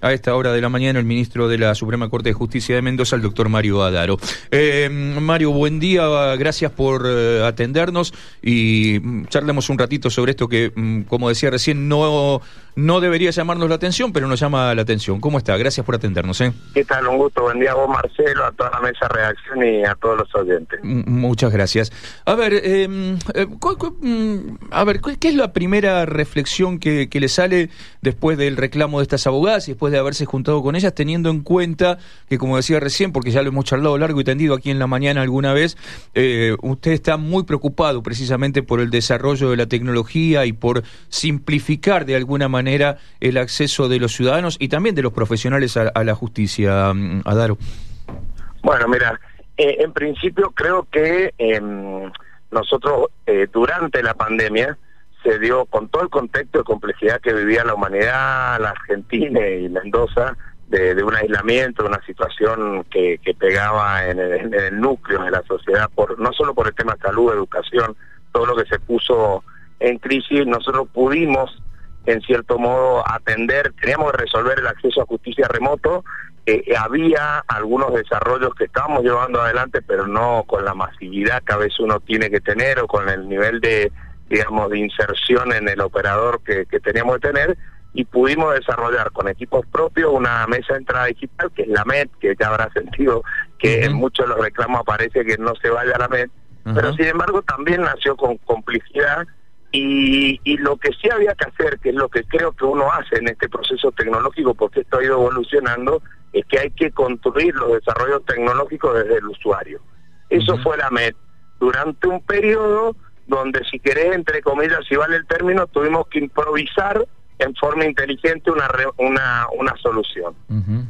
a esta hora de la mañana el ministro de la Suprema Corte de Justicia de Mendoza, el doctor Mario Adaro. Eh, Mario, buen día, gracias por eh, atendernos y mm, charlemos un ratito sobre esto que, mm, como decía recién, no, no debería llamarnos la atención, pero nos llama la atención. ¿Cómo está? Gracias por atendernos. ¿eh? ¿Qué tal? Un gusto. Buen día a vos, Marcelo, a toda la mesa de reacción y a todos los oyentes. muchas gracias. A ver, eh, a ver, ¿qué es la primera reflexión que, que le sale después del reclamo de estas abogadas y después de haberse juntado con ellas, teniendo en cuenta que, como decía recién, porque ya lo hemos charlado largo y tendido aquí en la mañana alguna vez, eh, usted está muy preocupado precisamente por el desarrollo de la tecnología y por simplificar de alguna manera el acceso de los ciudadanos y también de los profesionales a, la justicia, mm, Adaro. Bueno, mira, eh, en principio creo que em, nosotros eh, durante la pandemia se dio con todo el contexto de complejidad que vivía la humanidad, la Argentina y Mendoza, de, un aislamiento, de una situación que, pegaba en el, núcleo de la sociedad, por no solo por el tema de salud, educación, todo lo que se puso en crisis, nosotros pudimos, en cierto modo, atender, teníamos que resolver el acceso a justicia remoto, eh, había algunos desarrollos que estábamos llevando adelante, pero no con la masividad que a veces uno tiene que tener o con el nivel de digamos, de inserción en el operador que, teníamos que tener y pudimos desarrollar con equipos propios una mesa de entrada digital, que es la MED, que ya habrá sentido que en muchos de los reclamos aparece que no se vaya a la MED, pero sin embargo también nació con complicidad y, y lo que sí había que hacer, que es lo que creo que uno hace en este proceso tecnológico, porque esto ha ido evolucionando, es que hay que construir los desarrollos tecnológicos desde el usuario. Eso fue la MED. Durante un periodo donde si querés, entre comillas, si vale el término, tuvimos que improvisar en forma inteligente una una, una solución.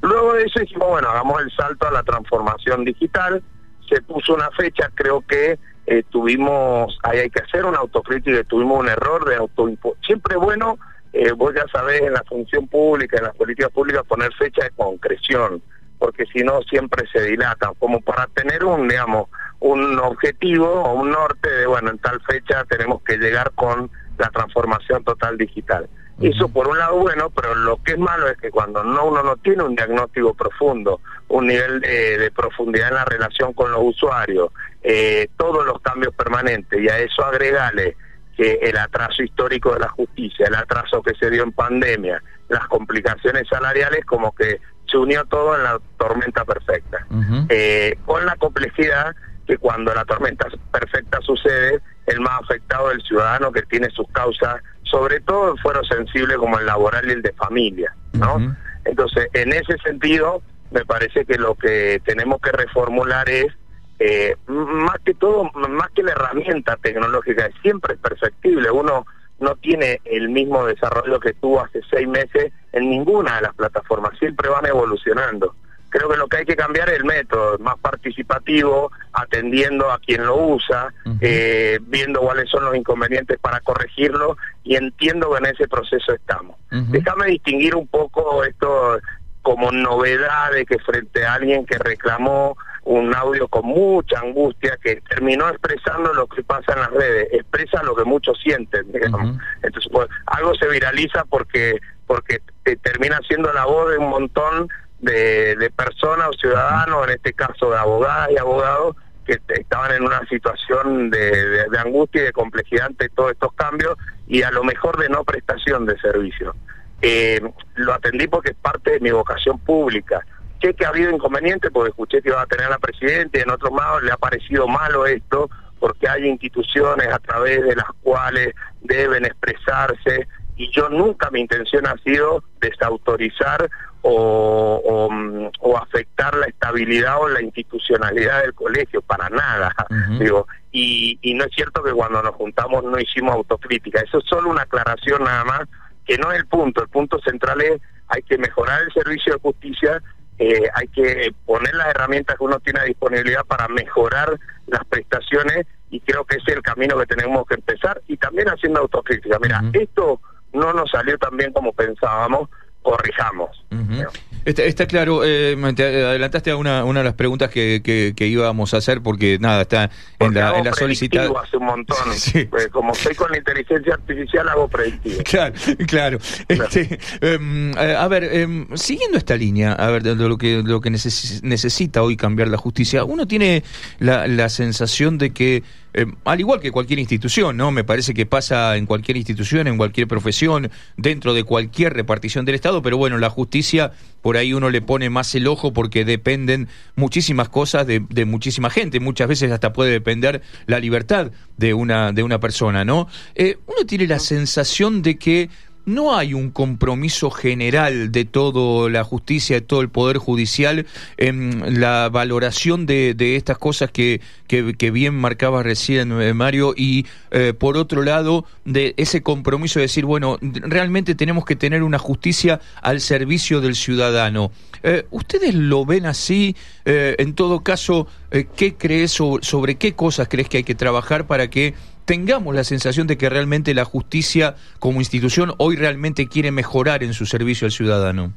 Luego de eso dijimos, bueno, hagamos el salto a la transformación digital, se puso una fecha, creo que eh, tuvimos, ahí hay que hacer una autocrítica, tuvimos un error de auto Siempre bueno, eh, vos ya sabés, en la función pública, en las políticas públicas, poner fecha de concreción, porque si no siempre se dilatan, como para tener un, digamos, un objetivo o un norte de, bueno, en tal fecha tenemos que llegar con la transformación total digital. Eso por un lado bueno, pero lo que es malo es que cuando no uno no tiene un diagnóstico profundo, un nivel de, profundidad en la relación con los usuarios, eh, todos los cambios permanentes y a eso agregale que el atraso histórico de la justicia, el atraso que se dio en pandemia, las complicaciones salariales, como que se unió todo en la tormenta perfecta. eh, con la complejidad que cuando la tormenta perfecta sucede, el más afectado es el ciudadano que tiene sus causas, sobre todo en fuero sensible como el laboral y el de familia, ¿no? Entonces, en ese sentido, me parece que lo que tenemos que reformular es, eh, más que todo, más que la herramienta tecnológica, siempre es perfectible, uno no tiene el mismo desarrollo que tuvo hace seis meses en ninguna de las plataformas, siempre van evolucionando creo que lo que hay que cambiar es el método, más participativo, atendiendo a quien lo usa, eh, viendo cuáles son los inconvenientes para corregirlo y entiendo que en ese proceso estamos. Déjame distinguir un poco esto como novedad de que frente a alguien que reclamó un audio con mucha angustia que terminó expresando lo que pasa en las redes, expresa lo que muchos sienten, Entonces, pues, algo se viraliza porque porque termina siendo la voz de un montón de, personas o ciudadanos, en este caso de abogadas y abogados, que estaban en una situación de, angustia y de complejidad ante todos estos cambios y a lo mejor de no prestación de servicio. Eh, lo atendí porque es parte de mi vocación pública. Sé que ha habido inconvenientes porque escuché que iba a tener a la presidenta y en otros lados le ha parecido malo esto porque hay instituciones a través de las cuales deben expresarse y yo nunca mi intención ha sido desautorizar o, o, afectar la estabilidad o la institucionalidad del colegio, para nada. digo y, y no es cierto que cuando nos juntamos no hicimos autocrítica, eso es solo una aclaración nada más, que no es el punto, el punto central es hay que mejorar el servicio de justicia, eh, hay que poner las herramientas que uno tiene a disponibilidad para mejorar las prestaciones y creo que ese es el camino que tenemos que empezar y también haciendo autocrítica. Mira, esto no nos salió tan bien como pensábamos, corrijamos. Está, claro, eh, te adelantaste a una, una de las preguntas que, que, íbamos a hacer porque nada, está en la, en la solicitada. hace un montón. Pues, como estoy con la inteligencia artificial hago predictivo. Claro, claro. Este, em, eh, a ver, em, siguiendo esta línea, a ver, de lo que, lo que necesita hoy cambiar la justicia, uno tiene la, la sensación de que eh, al igual que cualquier institución, ¿no? Me parece que pasa en cualquier institución, en cualquier profesión, dentro de cualquier repartición del Estado, pero bueno, la justicia, por ahí uno le pone más el ojo porque dependen muchísimas cosas de, muchísima gente, muchas veces hasta puede depender la libertad de una, de una persona, ¿no? Eh, uno tiene la sensación de que no hay un compromiso general de toda la justicia, de todo el Poder Judicial en la valoración de, estas cosas que, bien marcaba recién eh, Mario y eh, por otro lado de ese compromiso de decir, bueno, realmente tenemos que tener una justicia al servicio del ciudadano. Eh, ¿Ustedes lo ven así? en todo caso, ¿qué crees sobre qué cosas crees que hay que trabajar para que tengamos la sensación de que realmente la justicia como institución hoy realmente quiere mejorar en su servicio al ciudadano?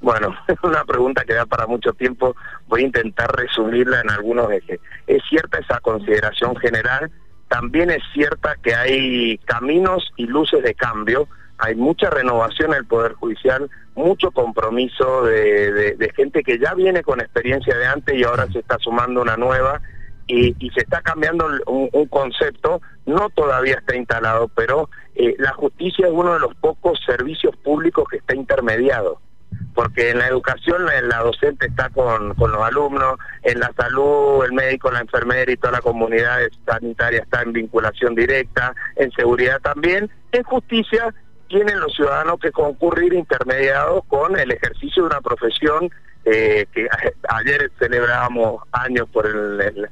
Bueno, es una pregunta que da para mucho tiempo. Voy a intentar resumirla en algunos ejes. Es cierta esa consideración general. También es cierta que hay caminos y luces de cambio. Hay mucha renovación en el Poder Judicial, mucho compromiso de, de gente que ya viene con experiencia de antes y ahora se está sumando una nueva y, se está cambiando un, concepto, no todavía está instalado, pero eh, la justicia es uno de los pocos servicios públicos que está intermediado, porque en la educación la docente está con, con los alumnos, en la salud el médico, la enfermera y toda la comunidad sanitaria está en vinculación directa, en seguridad también, en justicia tienen los ciudadanos que concurrir intermediados con el ejercicio de una profesión eh, que ayer celebrábamos años por el el,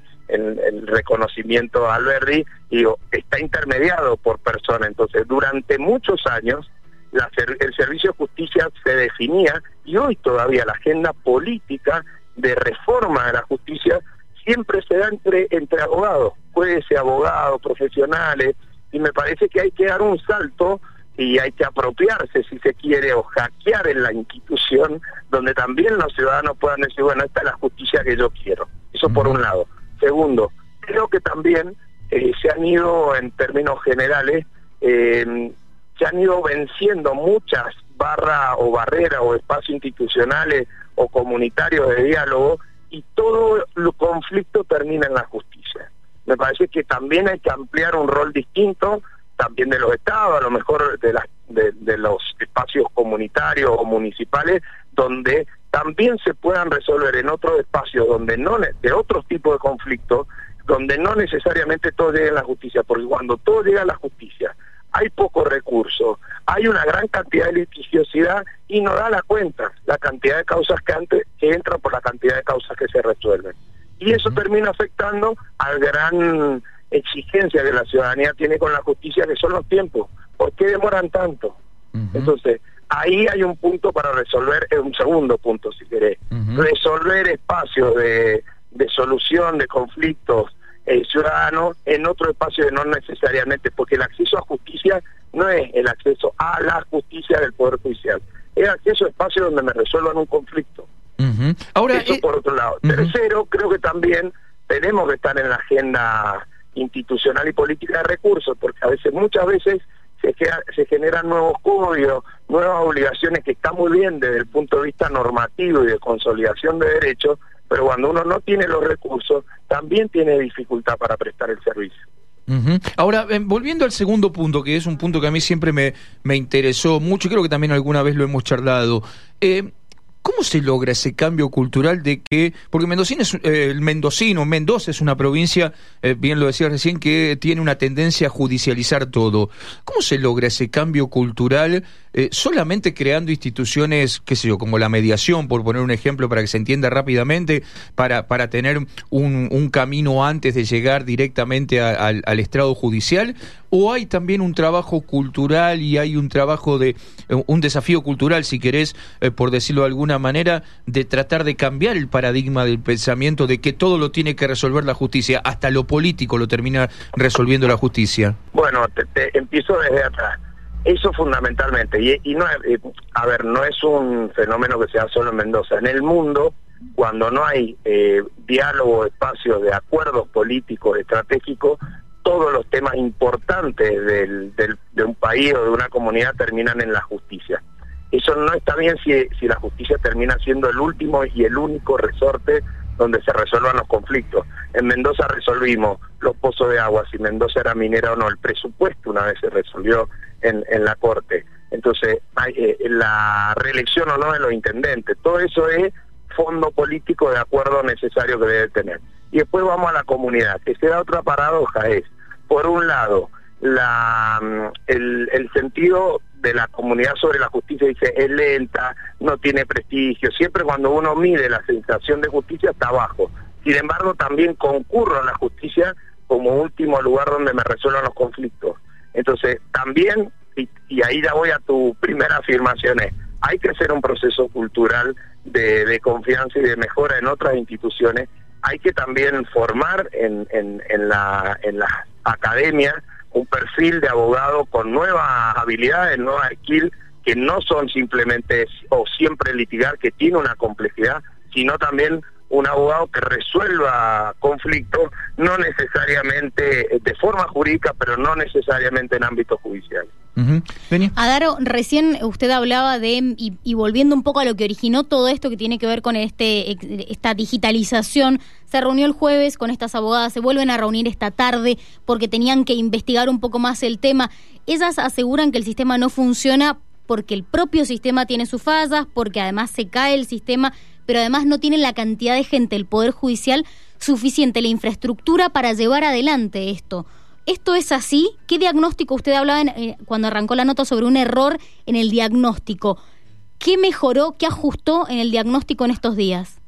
reconocimiento a Alberdi, y está intermediado por persona. Entonces, durante muchos años, el servicio de justicia se definía, y hoy todavía la agenda política de reforma de la justicia siempre se da entre, entre abogados, jueces, abogados, profesionales, y me parece que hay que dar un salto y hay que apropiarse, si se quiere, o hackear en la institución, donde también los ciudadanos puedan decir, bueno, esta es la justicia que yo quiero. Eso por un lado. Segundo, creo que también eh, se han ido, en términos generales, eh, se han ido venciendo muchas barras o barreras o espacios institucionales o comunitarios de diálogo y todo el conflicto termina en la justicia. Me parece que también hay que ampliar un rol distinto, también de los estados, a lo mejor de, los espacios comunitarios o municipales, donde también se puedan resolver en otros espacios donde no de otros tipos de conflictos donde no necesariamente todo llega a la justicia porque cuando todo llega a la justicia hay pocos recursos hay una gran cantidad de litigiosidad y no da la cuenta la cantidad de causas que antes que entran por la cantidad de causas que se resuelven. Y eso termina afectando a la gran exigencia que la ciudadanía tiene con la justicia que son los tiempos. ¿por qué demoran tanto? entonces ahí hay un punto para resolver, es un segundo punto si querés, resolver espacios de, de, solución de conflictos eh, ciudadanos en otro espacio que no necesariamente, porque el acceso a justicia no es el acceso a la justicia del Poder Judicial, es acceso a espacios donde me resuelvan un conflicto. Ahora, Eso eh, por otro lado. Tercero, creo que también tenemos que estar en la agenda institucional y política de recursos, porque a veces, muchas veces, se, generan nuevos códigos, nuevas obligaciones que están muy bien desde el punto de vista normativo y de consolidación de derechos, pero cuando uno no tiene los recursos, también tiene dificultad para prestar el servicio. Ahora, eh, volviendo al segundo punto, que es un punto que a mí siempre me, me interesó mucho, creo que también alguna vez lo hemos charlado. Eh, ¿Cómo se logra ese cambio cultural de que, porque Mendocino es, eh, el mendocino, Mendoza es una provincia, eh, bien lo decía recién, que tiene una tendencia a judicializar todo. ¿Cómo se logra ese cambio cultural eh, solamente creando instituciones, qué sé yo, como la mediación, por poner un ejemplo para que se entienda rápidamente, para, para tener un, un camino antes de llegar directamente al, al estrado judicial? ¿O hay también un trabajo cultural y hay un trabajo de, un desafío cultural, si querés, por decirlo de alguna manera de tratar de cambiar el paradigma del pensamiento de que todo lo tiene que resolver la justicia, hasta lo político lo termina resolviendo la justicia? Bueno, te, empiezo desde atrás. Eso fundamentalmente. Y, no, eh, a ver, no es un fenómeno que sea solo en Mendoza. En el mundo, cuando no hay eh, diálogo, espacio de acuerdos políticos, estratégicos, todos los temas importantes del, del, de un país o de una comunidad terminan en la justicia. Eso no está bien si, si la justicia termina siendo el último y el único resorte donde se resuelvan los conflictos. En Mendoza resolvimos los pozos de agua, si Mendoza era minera o no, el presupuesto una vez se resolvió en, en la Corte. Entonces, eh, la reelección o no de los intendentes, todo eso es fondo político de acuerdo necesario que debe tener. Y después vamos a la comunidad, que se da otra paradoja, es, por un lado, la, mm, el sentido de la comunidad sobre la justicia dice es lenta, no tiene prestigio, siempre cuando uno mide la sensación de justicia está abajo. Sin embargo, también concurro a la justicia como último lugar donde me resuelvan los conflictos. Entonces, también, y, ahí ya voy a tu primera afirmación, es, hay que hacer un proceso cultural de, confianza y de mejora en otras instituciones. Hay que también formar en las academias un perfil de abogado con nuevas habilidades, nuevas skills, que no son simplemente o siempre litigar, que tiene una complejidad, sino también un abogado que resuelva conflictos, no necesariamente de forma jurídica, pero no necesariamente en ámbito judicial. Uh -huh. Adaro, recién usted hablaba de, y, y, volviendo un poco a lo que originó todo esto que tiene que ver con este esta digitalización, se reunió el jueves con estas abogadas, se vuelven a reunir esta tarde porque tenían que investigar un poco más el tema. Ellas aseguran que el sistema no funciona porque el propio sistema tiene sus fallas, porque además se cae el sistema, pero además no tienen la cantidad de gente, el Poder Judicial, suficiente, la infraestructura para llevar adelante esto. ¿Esto es así? ¿Qué diagnóstico usted hablaba eh, cuando arrancó la nota sobre un error en el diagnóstico? ¿Qué mejoró, qué ajustó en el diagnóstico en estos días?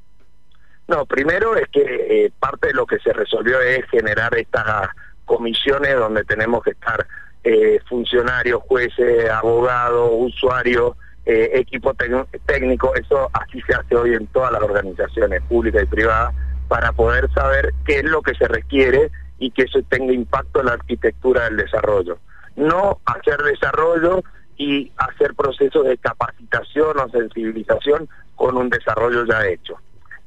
No, primero es que eh, parte de lo que se resolvió es generar estas comisiones donde tenemos que estar eh, funcionarios, jueces, abogados, usuarios, eh, equipo técnico, eso así se hace hoy en todas las organizaciones públicas y privadas, para poder saber qué es lo que se requiere y que eso tenga impacto en la arquitectura del desarrollo. No hacer desarrollo y hacer procesos de capacitación o sensibilización con un desarrollo ya hecho.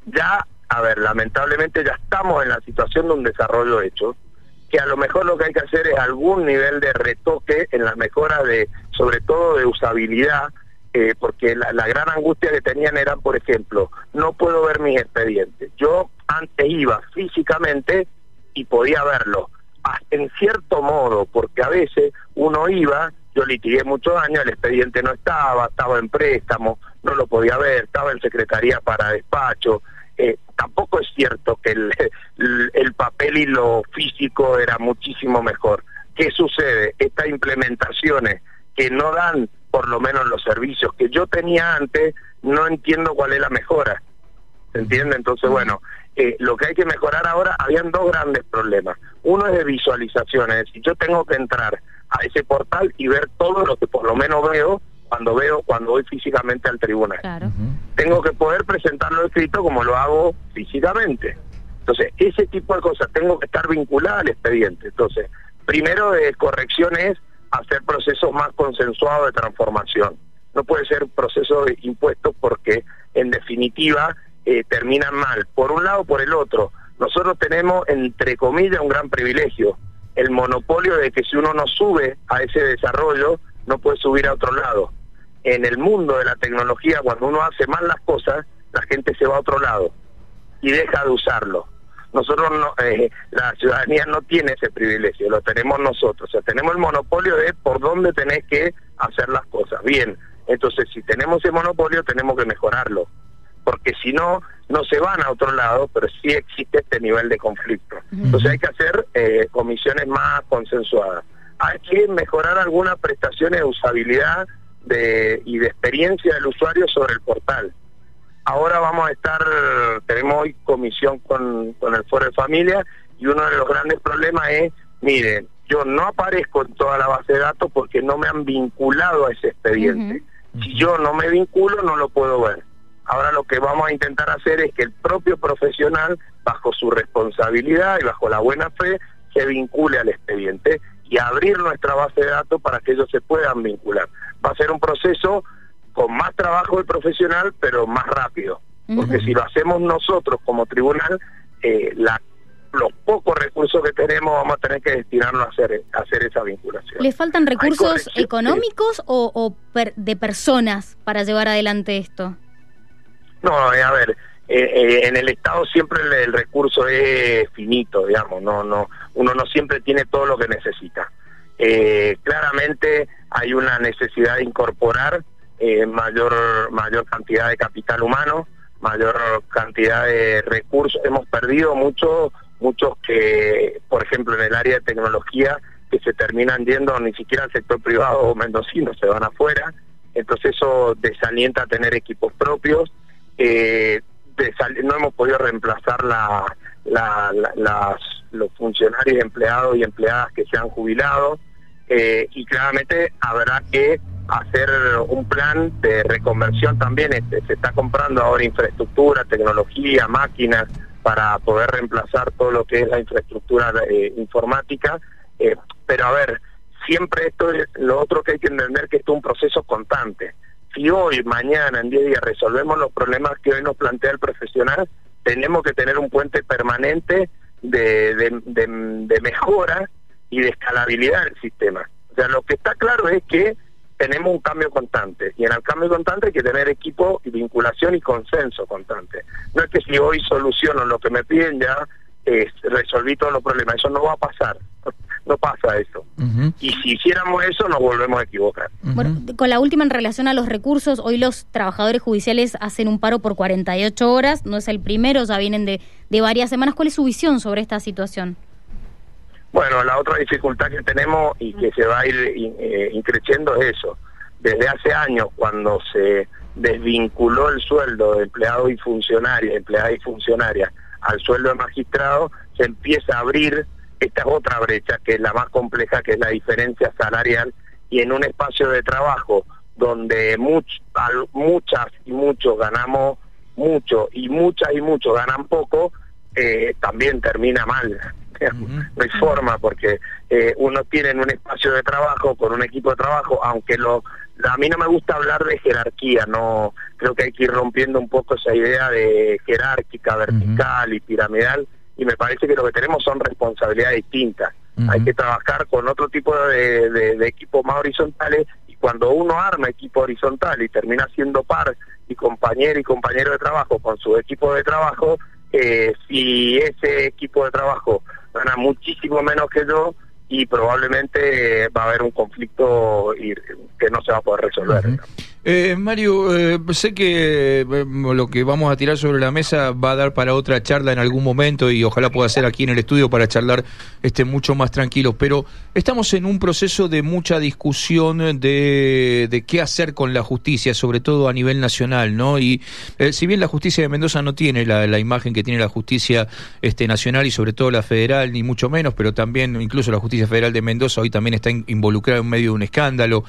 Ya, a ver, lamentablemente ya estamos en la situación de un desarrollo hecho, que a lo mejor lo que hay que hacer es algún nivel de retoque en las mejoras de, sobre todo de usabilidad, eh, porque la, gran angustia que tenían era, por ejemplo, no puedo ver mis expedientes. Yo antes iba físicamente y podía verlo, en cierto modo, porque a veces uno iba, yo litigué muchos años, el expediente no estaba, estaba en préstamo, no lo podía ver, estaba en secretaría para despacho. Eh, tampoco es cierto que el, el, el papel y lo físico era muchísimo mejor. ¿Qué sucede? Estas implementaciones que no dan por lo menos los servicios que yo tenía antes, no entiendo cuál es la mejora. ¿Se entiende? Entonces, bueno, eh, lo que hay que mejorar ahora, habían dos grandes problemas. Uno es de visualización, es decir, yo tengo que entrar a ese portal y ver todo lo que por lo menos veo cuando veo, cuando voy físicamente al tribunal. Claro. Tengo que poder presentarlo escrito como lo hago físicamente. Entonces, ese tipo de cosas, tengo que estar vinculada al expediente. Entonces, primero de corrección es hacer procesos más consensuados de transformación. No puede ser proceso de impuestos porque, en definitiva, eh, terminan mal. Por un lado, por el otro. Nosotros tenemos, entre comillas, un gran privilegio. El monopolio de que si uno no sube a ese desarrollo, no puede subir a otro lado. En el mundo de la tecnología, cuando uno hace mal las cosas, la gente se va a otro lado y deja de usarlo. Nosotros, no, eh, la ciudadanía no tiene ese privilegio, lo tenemos nosotros. O sea, tenemos el monopolio de por dónde tenés que hacer las cosas. Bien, entonces si tenemos ese monopolio, tenemos que mejorarlo. Porque si no, no se van a otro lado, pero sí existe este nivel de conflicto. Entonces hay que hacer eh, comisiones más consensuadas. Hay que mejorar algunas prestaciones de usabilidad de, y de experiencia del usuario sobre el portal ahora vamos a estar, tenemos hoy comisión con, con el Foro de Familia y uno de los grandes problemas es, miren, yo no aparezco en toda la base de datos porque no me han vinculado a ese expediente. Uh -huh. Si yo no me vinculo, no lo puedo ver. Ahora lo que vamos a intentar hacer es que el propio profesional, bajo su responsabilidad y bajo la buena fe, se vincule al expediente y abrir nuestra base de datos para que ellos se puedan vincular. Va a ser un proceso con más trabajo del profesional, pero más rápido. Porque si lo hacemos nosotros como tribunal, eh, la los pocos recursos que tenemos vamos a tener que destinarnos a hacer, hacer esa vinculación. ¿Le faltan recursos económicos o, de personas para llevar adelante esto? No, eh, a ver, eh, eh, en el Estado siempre el, recurso es finito, digamos, no, no, uno no siempre tiene todo lo que necesita. Claramente hay una necesidad de incorporar mayor, mayor cantidad de capital humano, mayor cantidad de recursos. Hemos perdido mucho muchos que, por ejemplo, en el área de tecnología, que se terminan yendo ni siquiera al sector privado o mendocino, se van afuera. Entonces eso desalienta a tener equipos propios. Eh, no hemos podido reemplazar los funcionarios, empleados y empleadas que se han jubilado. Eh, y claramente habrá que hacer un plan de reconversión también. Este, se está comprando ahora infraestructura, tecnología, máquinas para poder reemplazar todo lo que es la infraestructura eh, informática. Eh, pero a ver, siempre esto es lo otro que hay que entender que esto es un proceso constante. Si hoy, mañana, en 10 días resolvemos los problemas que hoy nos plantea el profesional, tenemos que tener un puente permanente de, de mejora y de escalabilidad del sistema. O sea, lo que está claro es que tenemos un cambio constante y en el cambio constante hay que tener equipo y vinculación y consenso constante. No es que si hoy soluciono lo que me piden ya resolví todos los problemas, eso no va a pasar, no pasa eso. Y si hiciéramos eso nos volvemos a equivocar. Bueno, con la última en relación a los recursos, hoy los trabajadores judiciales hacen un paro por 48 horas, no es el primero, ya vienen de, de varias semanas. ¿Cuál es su visión sobre esta situación? Bueno, la otra dificultad que tenemos y que se va a ir eh, increciendo es eso. Desde hace años, cuando se desvinculó el sueldo de empleados y funcionarios, empleadas y funcionarias, al sueldo de magistrado, se empieza a abrir esta otra brecha, que es la más compleja, que es la diferencia salarial, y en un espacio de trabajo donde muchas y muchos ganamos mucho y muchas y muchos ganan poco, eh, también termina mal no hay forma porque eh, uno tiene un espacio de trabajo con un equipo de trabajo, aunque lo a mí no me gusta hablar de jerarquía, no creo que hay que ir rompiendo un poco esa idea de jerárquica, vertical y piramidal y me parece que lo que tenemos son responsabilidades distintas. Hay que trabajar con otro tipo de, de, equipos más horizontales y cuando uno arma equipo horizontal y termina siendo par y compañero y compañero de trabajo con su equipo de trabajo, eh, si ese equipo de trabajo gana muchísimo menos que yo y probablemente va a haber un conflicto que no se va a poder resolver. Eh, Mario, eh, sé que eh, lo que vamos a tirar sobre la mesa va a dar para otra charla en algún momento y ojalá pueda ser aquí en el estudio para charlar este mucho más tranquilo, pero estamos en un proceso de mucha discusión de, de qué hacer con la justicia, sobre todo a nivel nacional, ¿no? Y si bien la justicia de Mendoza no tiene la, imagen que tiene la justicia este, nacional y sobre todo la federal, ni mucho menos, pero también incluso la justicia federal de Mendoza hoy también está involucrada en medio de un escándalo.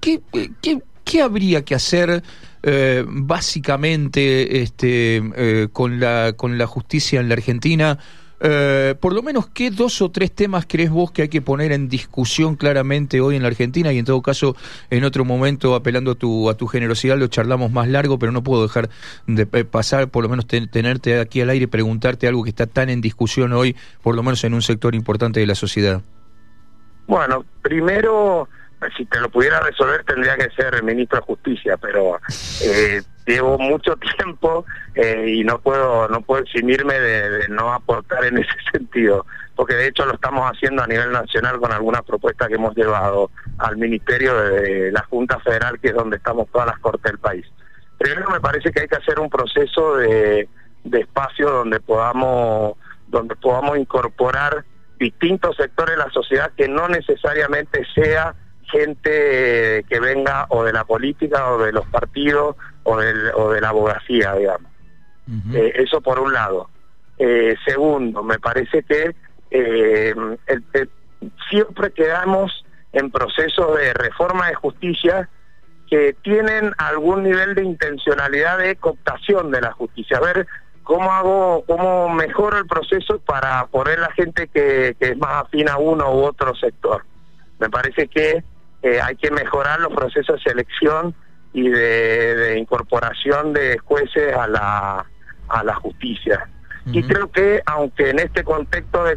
¿Qué, qué, qué habría que hacer eh, básicamente este, eh, con, la, con la justicia en la Argentina? Eh, por lo menos, ¿qué dos o tres temas crees vos que hay que poner en discusión claramente hoy en la Argentina? Y en todo caso, en otro momento, apelando a tu, a tu generosidad, lo charlamos más largo, pero no puedo dejar de pasar, por lo menos tenerte aquí al aire y preguntarte algo que está tan en discusión hoy, por lo menos en un sector importante de la sociedad. Bueno, primero si te lo pudiera resolver tendría que ser ministro de Justicia, pero eh, llevo mucho tiempo eh, y no puedo no puedo eximirme de, no aportar en ese sentido, porque de hecho lo estamos haciendo a nivel nacional con algunas propuestas que hemos llevado al Ministerio de la Junta Federal, que es donde estamos todas las cortes del país. Primero me parece que hay que hacer un proceso de, de espacio donde podamos donde podamos incorporar distintos sectores de la sociedad que no necesariamente sea gente que venga o de la política o de los partidos o, o de la abogacía, digamos. Eh, eso por un lado. Eh, segundo, me parece que eh, siempre quedamos en procesos de reforma de justicia que tienen algún nivel de intencionalidad de cooptación de la justicia. A ver, cómo hago, cómo mejoro el proceso para poner la gente que, que es más afín a uno u otro sector. Me parece que eh, hay que mejorar los procesos de selección y de, incorporación de jueces a la, a la justicia. Y creo que, aunque en este contexto de,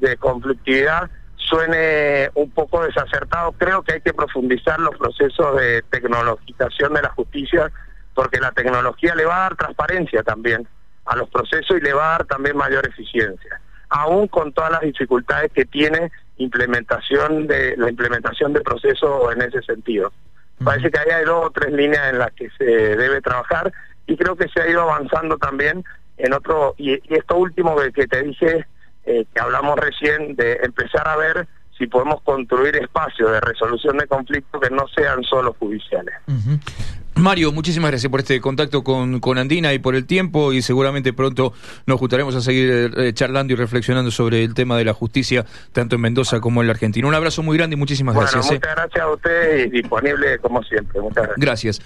de conflictividad suene un poco desacertado, creo que hay que profundizar los procesos de tecnologización de la justicia, porque la tecnología le va a dar transparencia también a los procesos y le va a dar también mayor eficiencia, aún con todas las dificultades que tiene implementación de la implementación de procesos en ese sentido. Parece que ahí hay dos o tres líneas en las que se debe trabajar y creo que se ha ido avanzando también en otro, y, esto último que, te dije, eh, que hablamos recién, de empezar a ver si podemos construir espacios de resolución de conflictos que no sean solo judiciales. Mario, muchísimas gracias por este contacto con, con, Andina y por el tiempo y seguramente pronto nos juntaremos a seguir eh, charlando y reflexionando sobre el tema de la justicia tanto en Mendoza como en la Argentina. Un abrazo muy grande y muchísimas gracias. ¿eh? Muchas gracias a usted y disponible como siempre. Muchas gracias. Gracias.